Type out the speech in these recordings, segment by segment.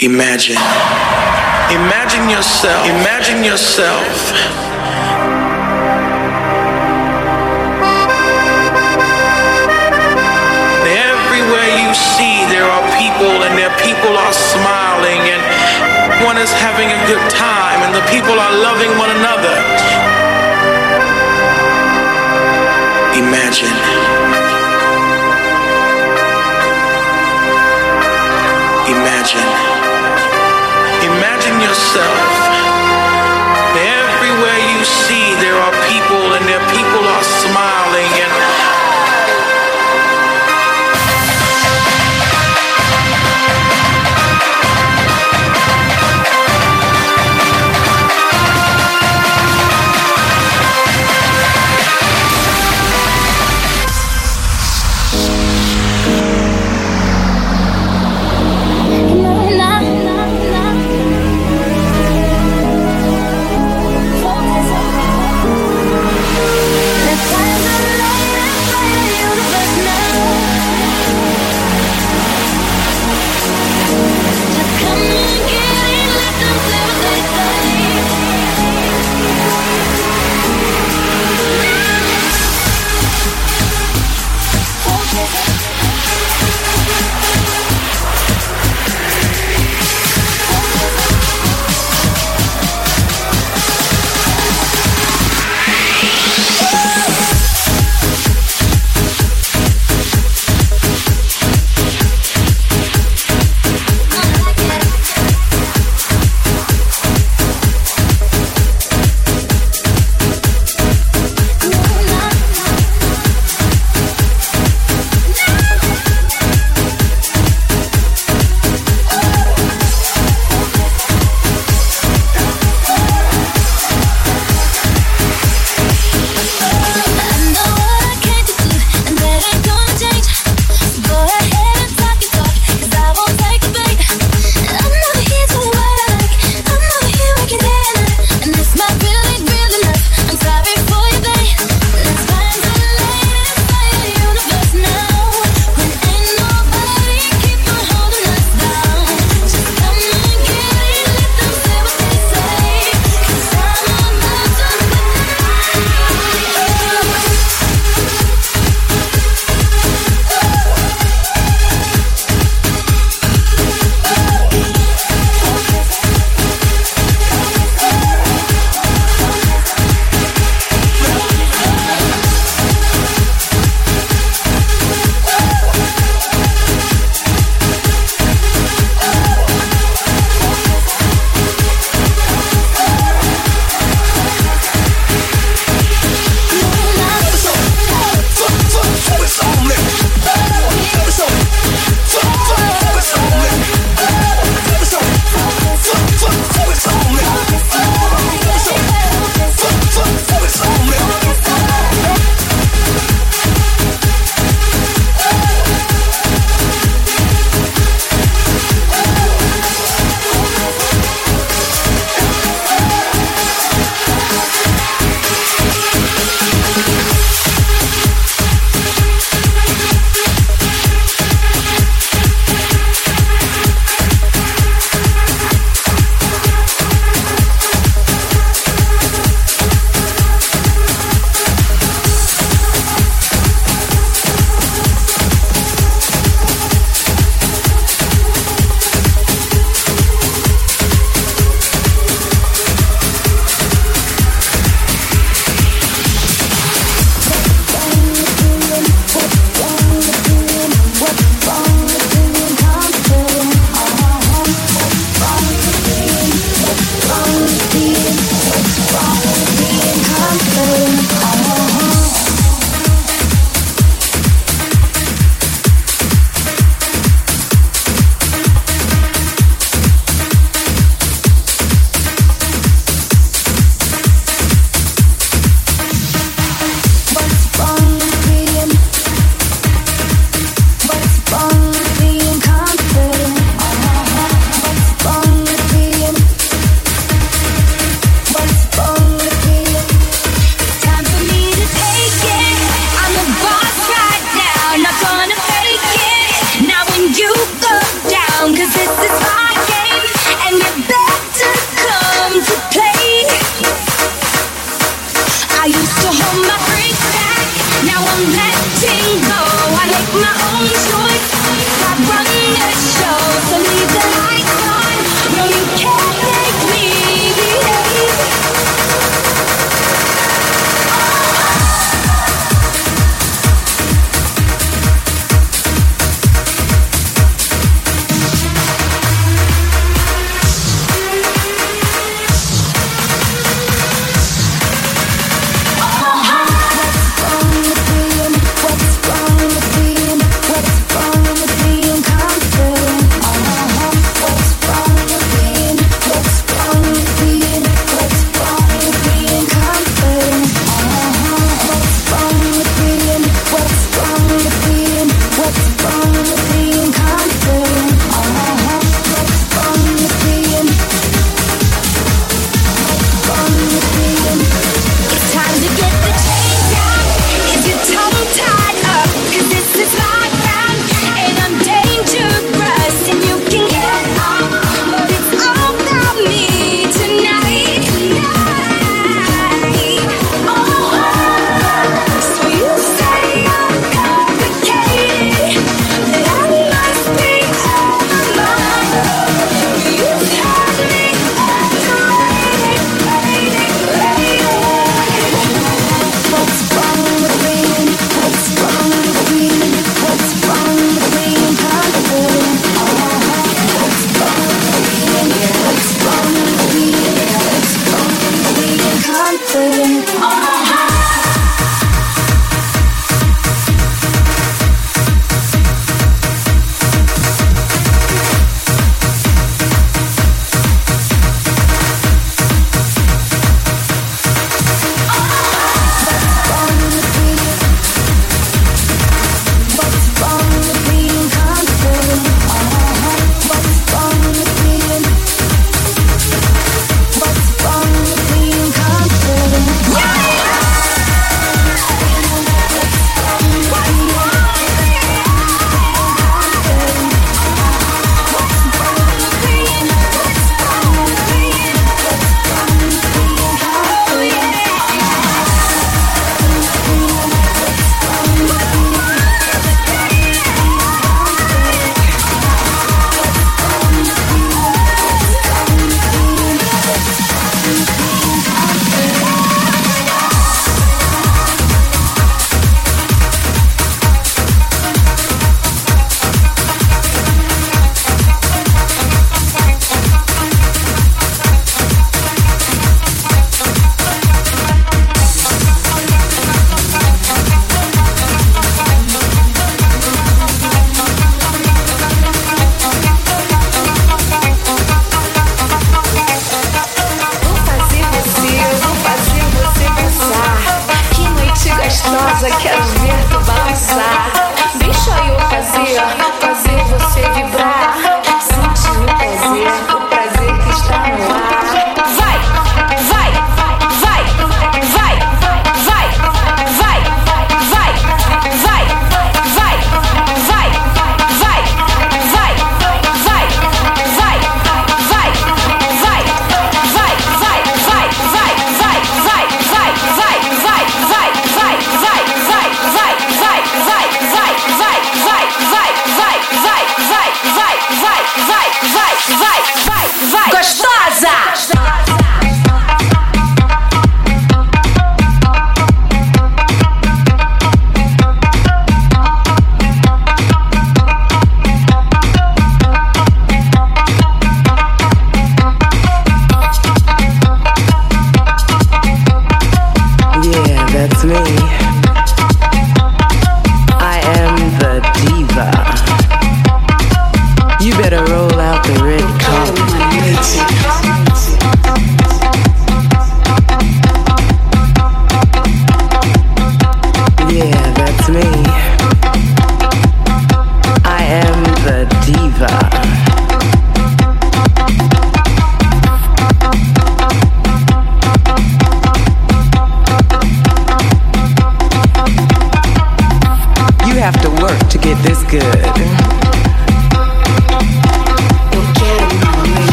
Imagine. Imagine yourself. Imagine yourself. Everywhere you see, there are people, and their people are smiling, and one is having a good time, and the people are loving one another. Imagine. Imagine. Imagine yourself. Everywhere you see, there are people, and their people are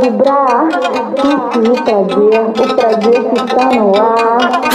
vibrar e o prazer, o prazer que está no ar.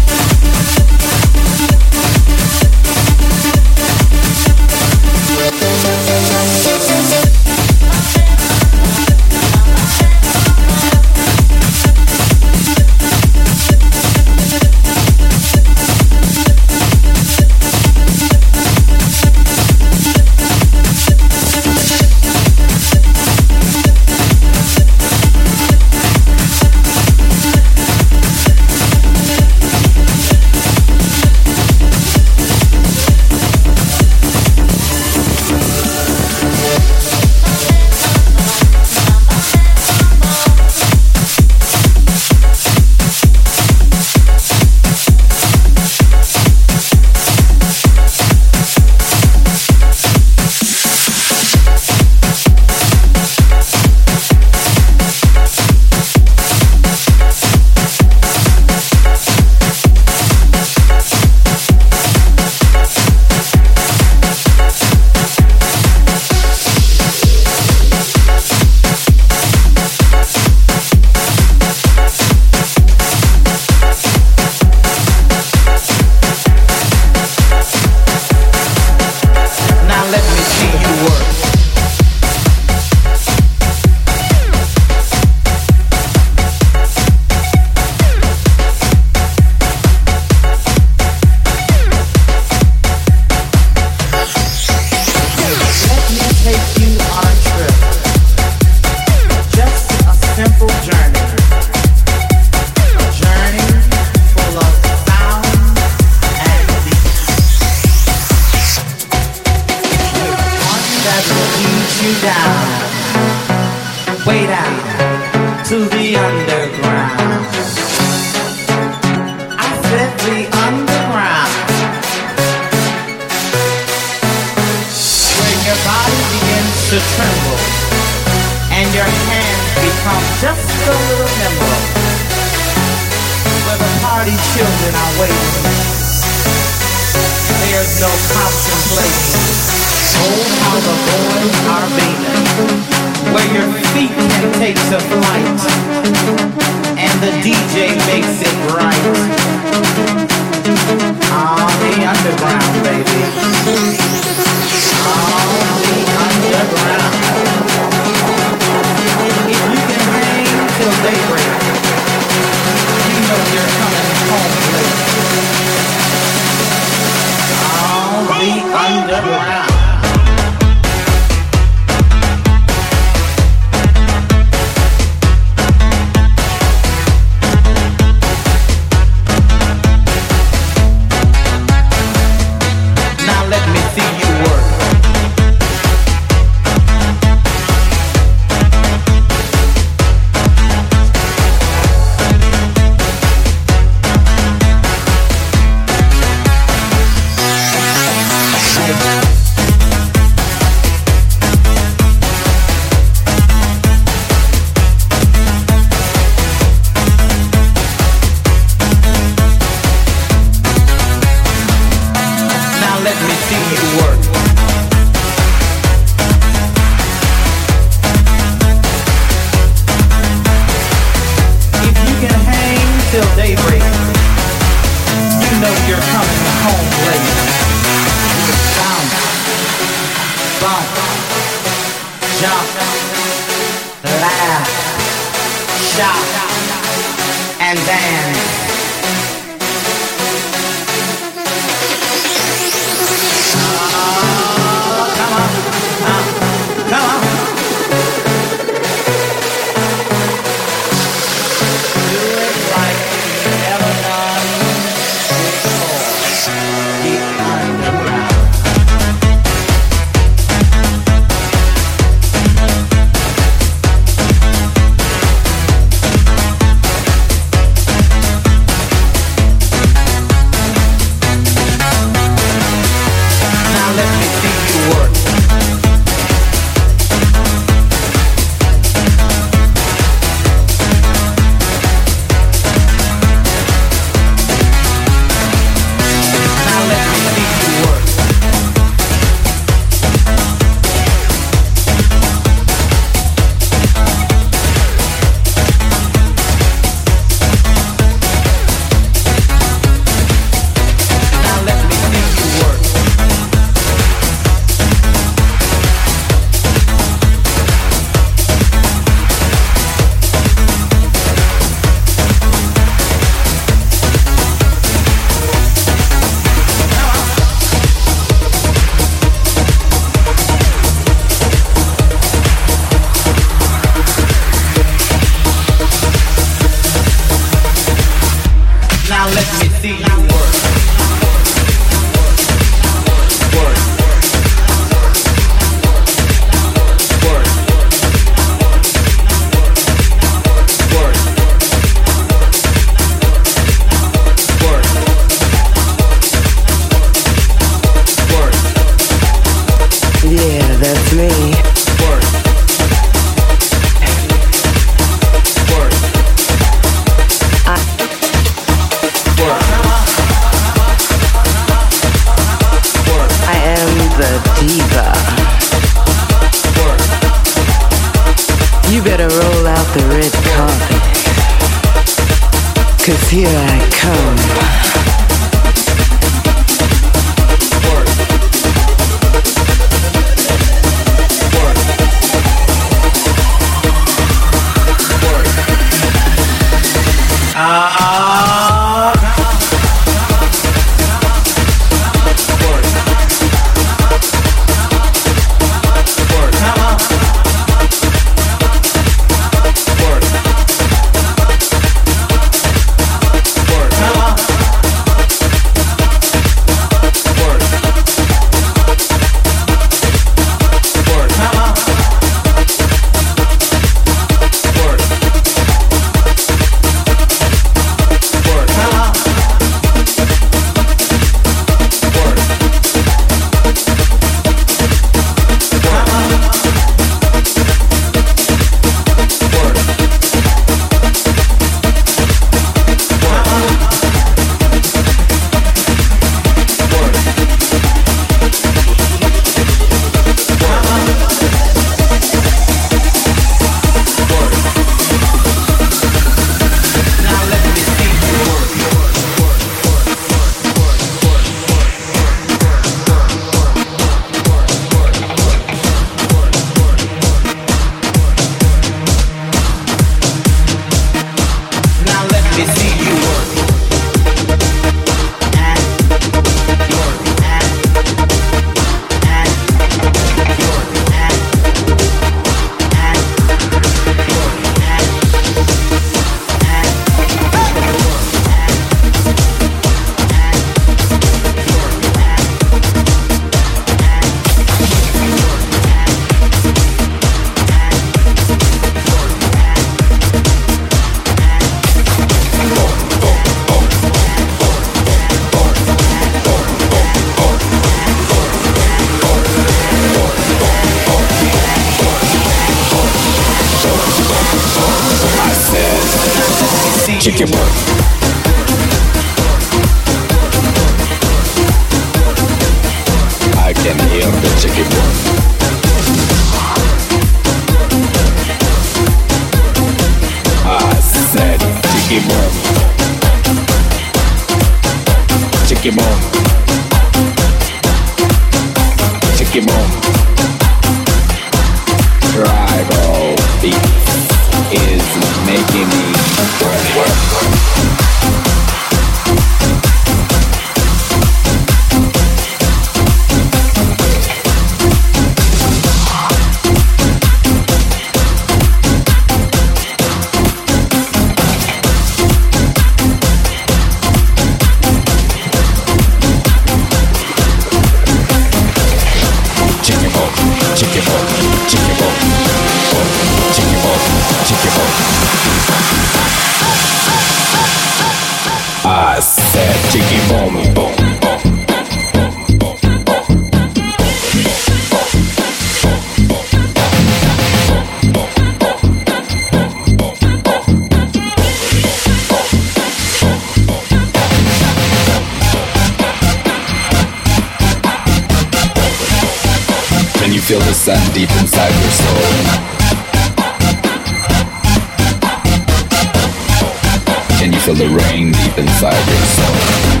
Can you feel the rain deep inside your soul?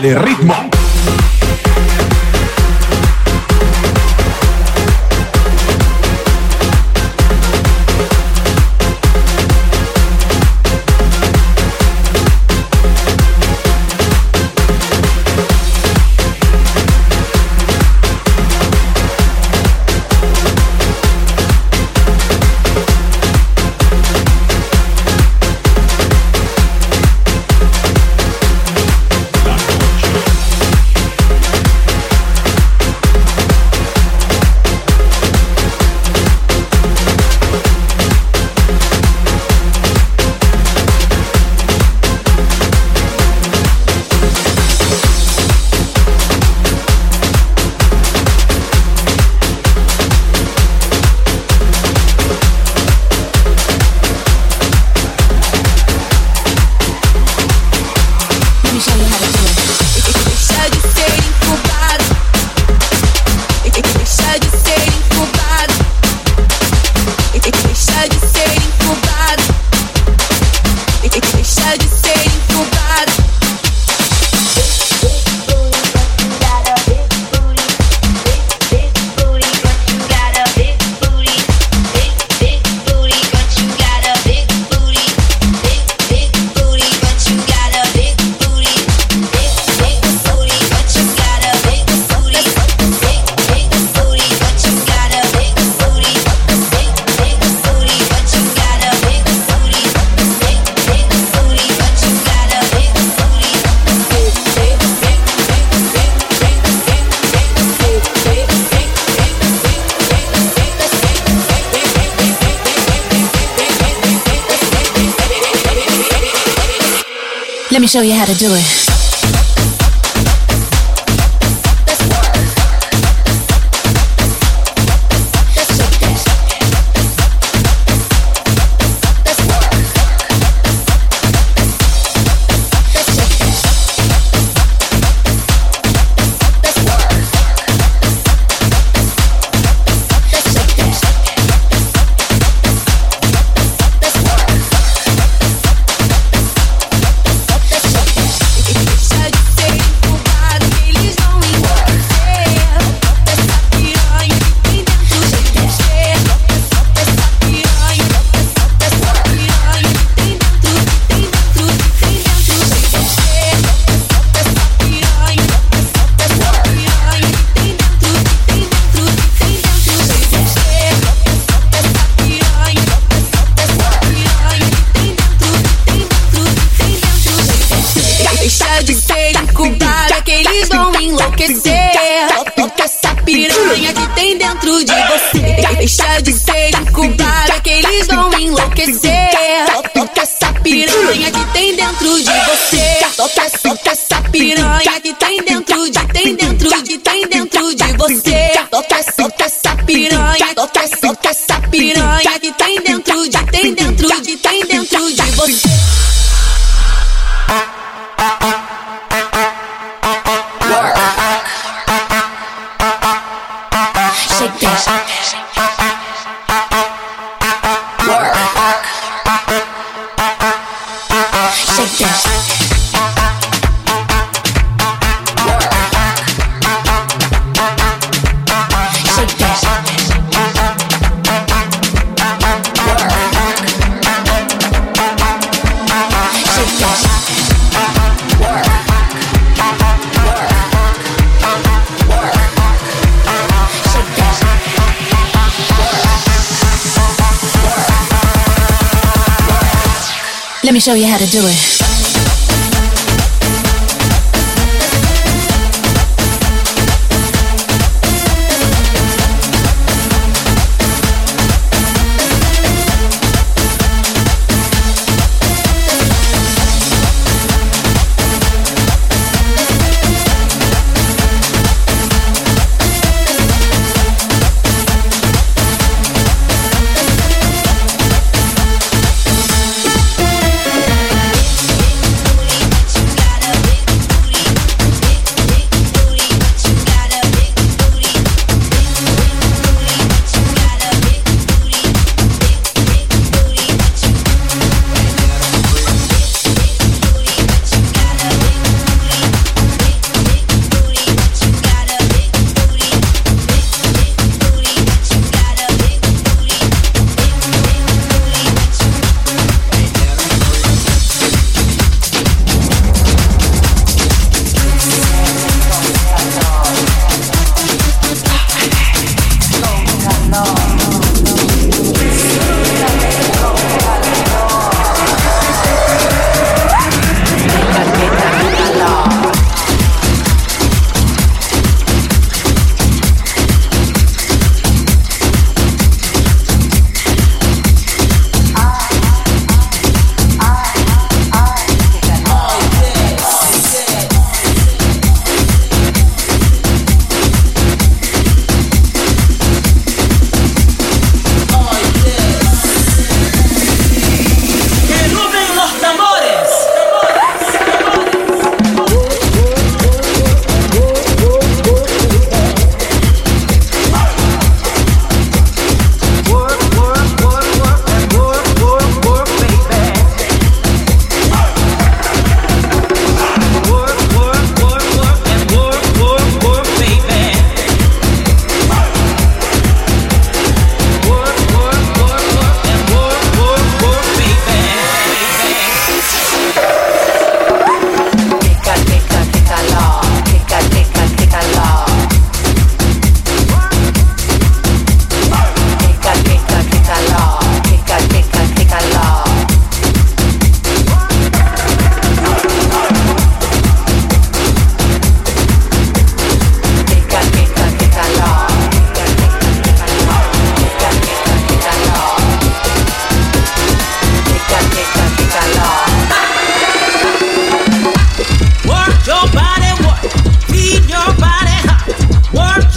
Dale ritmo.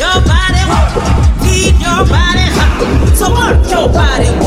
your body, huh. Need your body, huh. So work your body.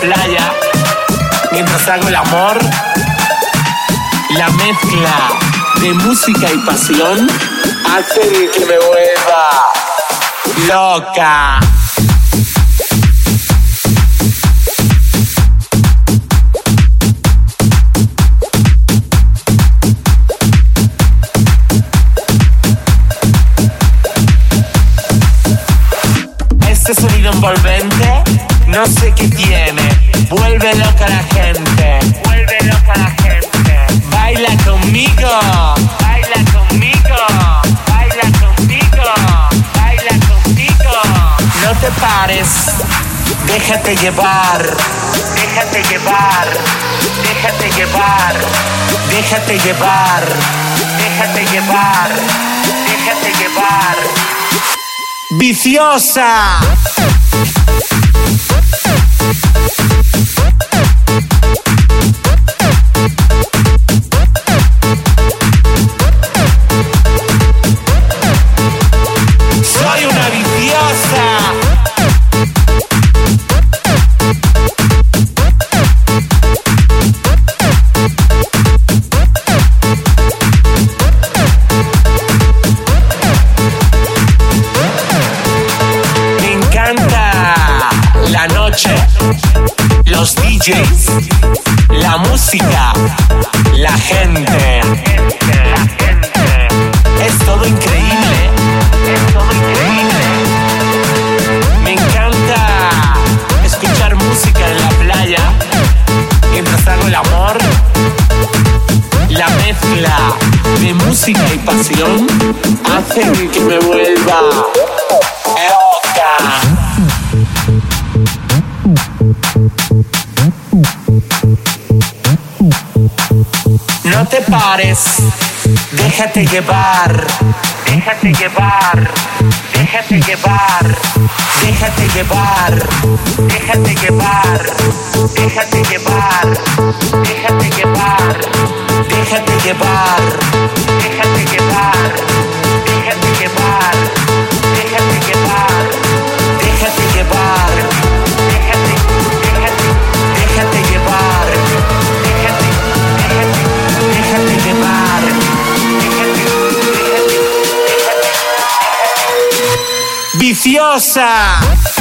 Playa mientras hago el amor. La mezcla de música y pasión hace que me vuelva loca. Este sonido envolvente, no sé qué tiene. Vuelve loca la gente. Vuelve loca la gente. Baila conmigo. Baila conmigo. Baila conmigo. Baila conmigo. No te pares. Déjate llevar. Déjate llevar. Déjate llevar. Déjate llevar. Déjate llevar. Déjate llevar. Viciosa. DJ. Déjate llevar, déjate llevar, déjate llevar, déjate llevar, déjate llevar, déjate llevar, déjate llevar, déjate llevar. deliciosa.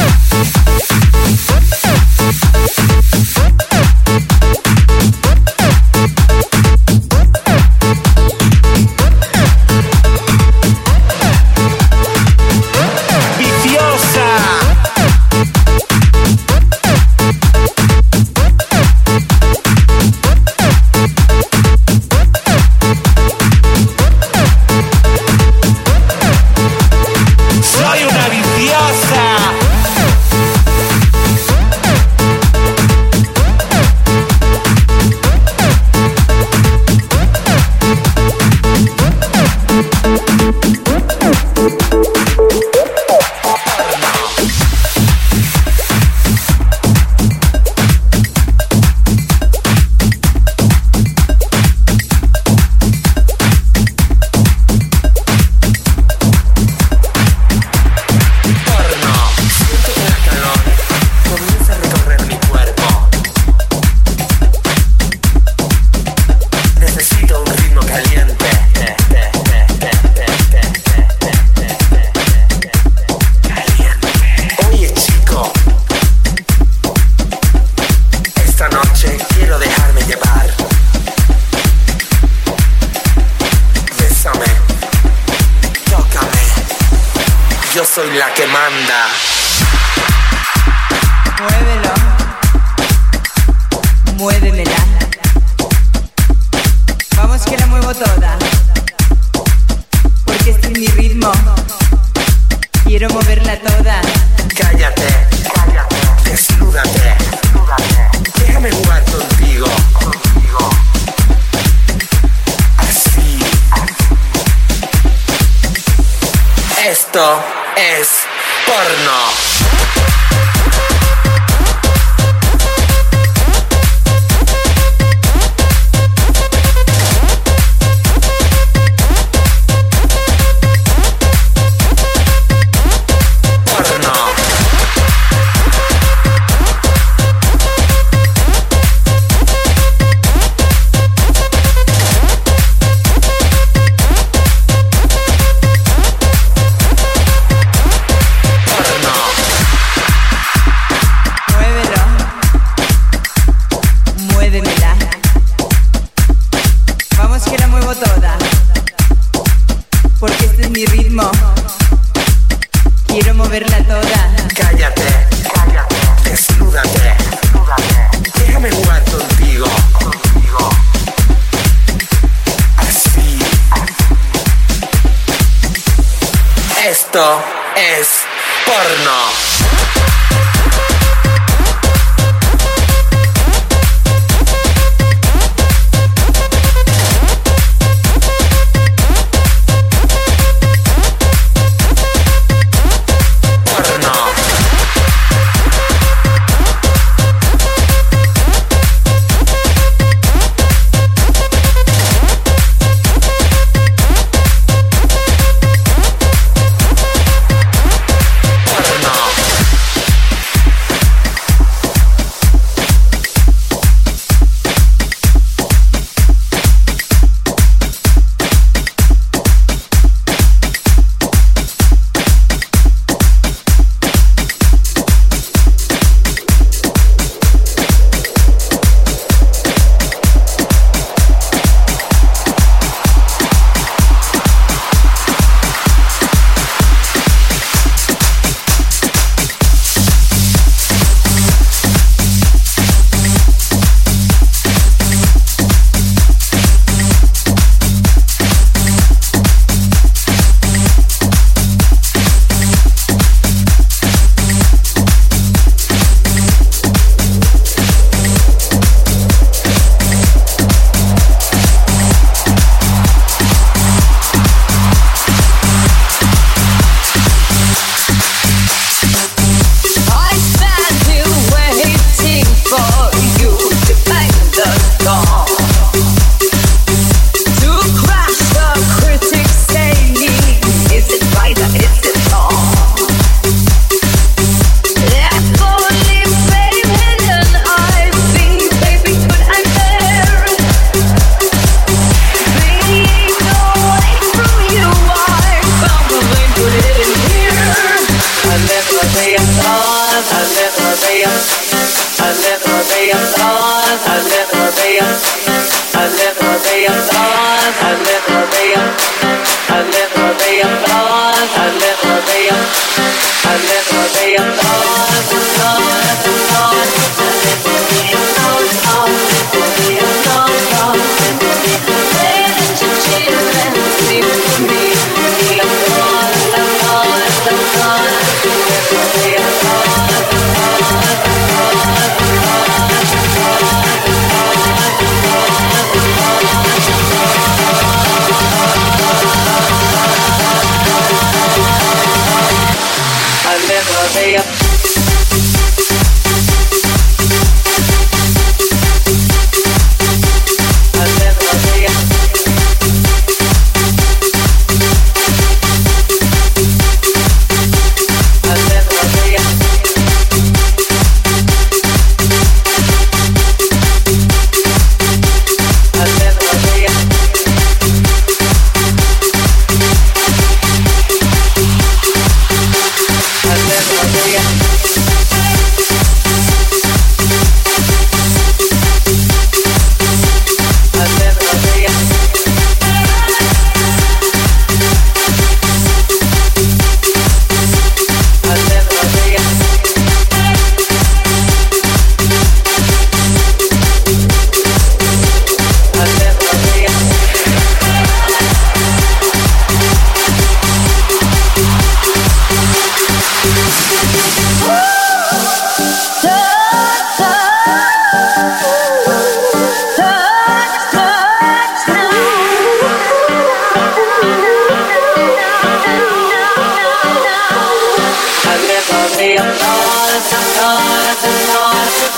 on.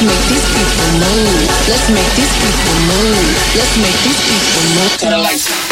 Let's make these people move. Let's make these people move. Let's make these people move to the lights.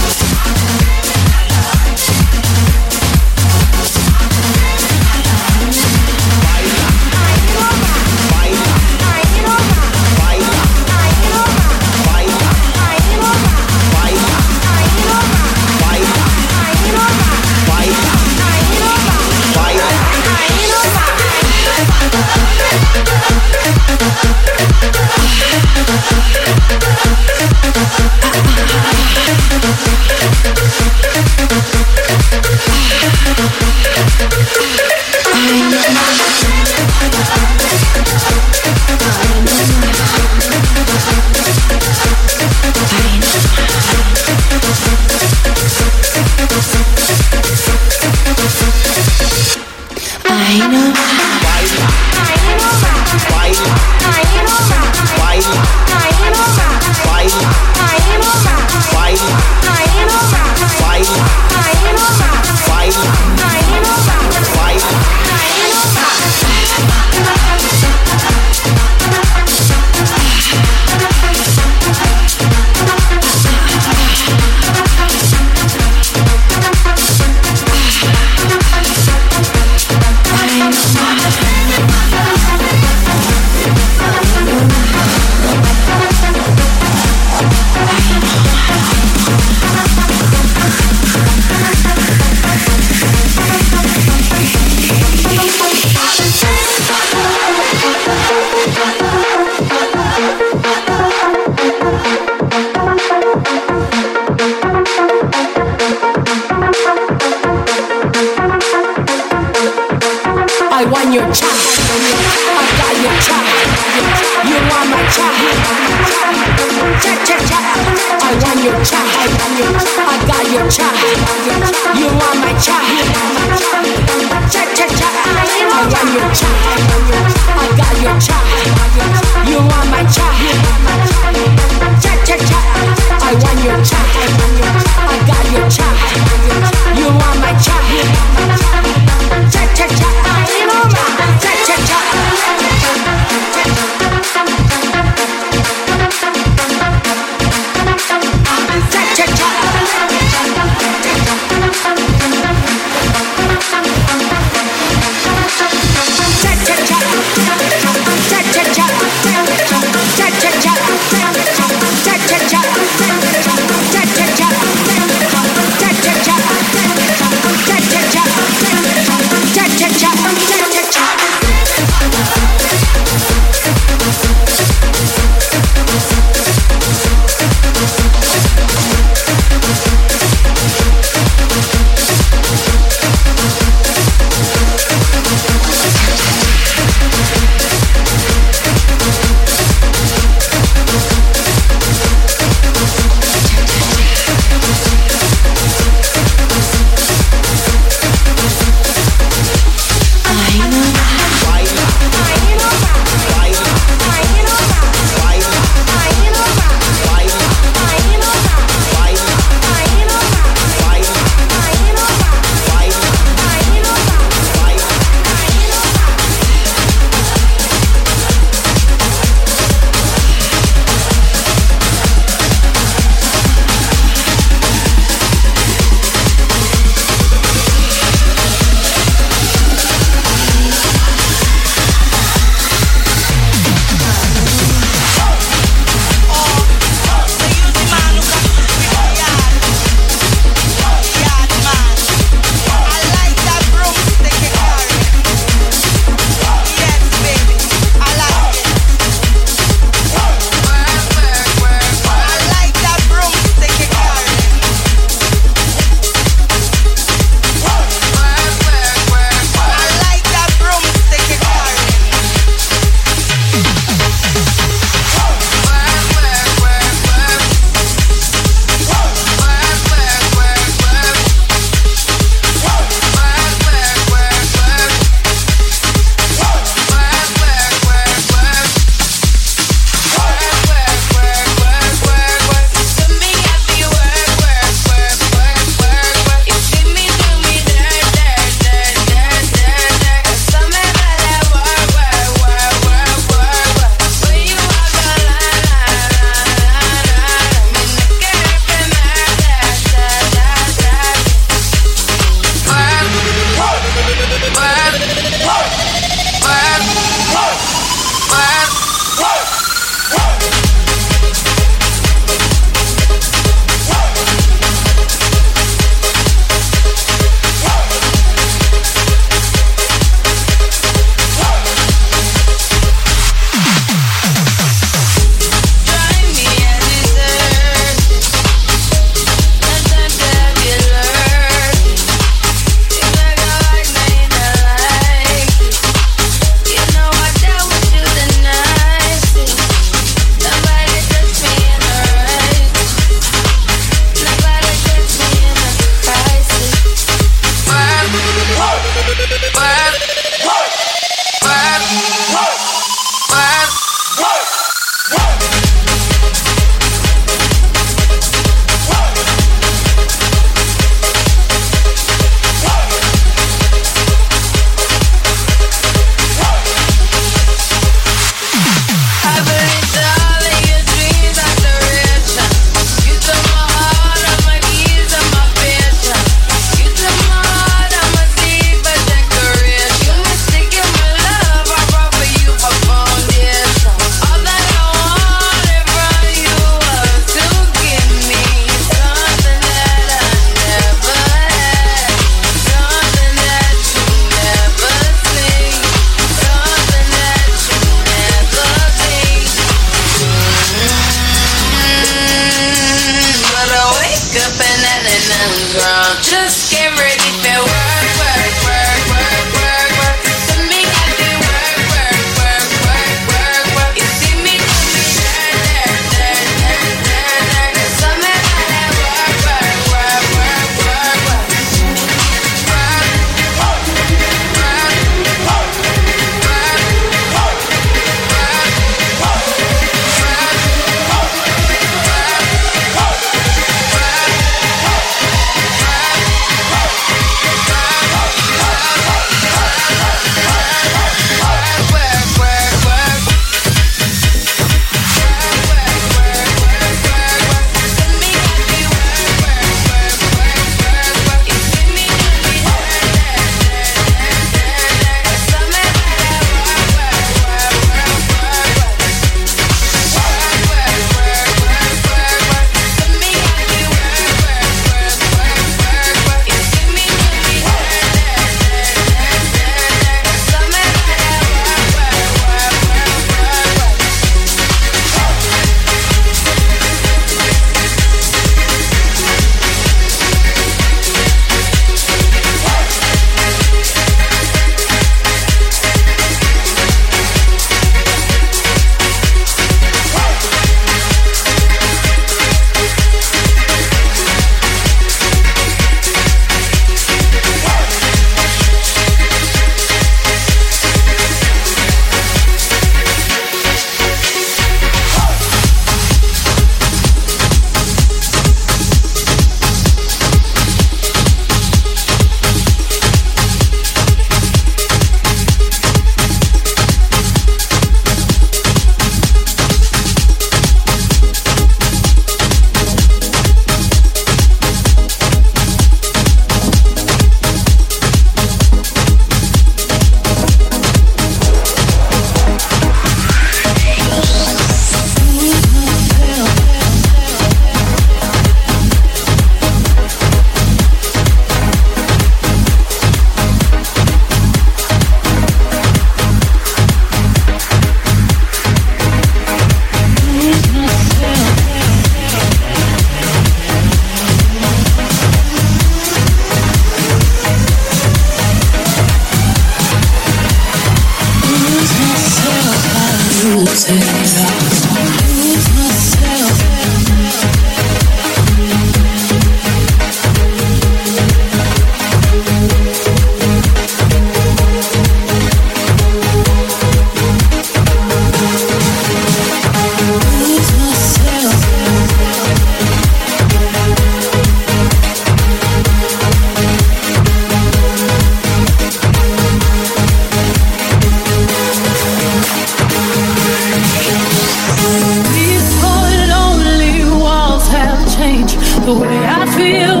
the way I feel.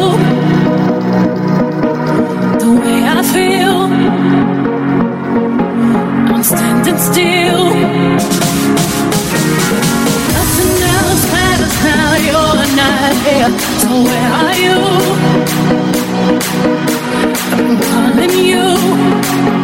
The way I feel. I'm standing still. Nothing else matters now. You're not here. So where are you? I'm calling you.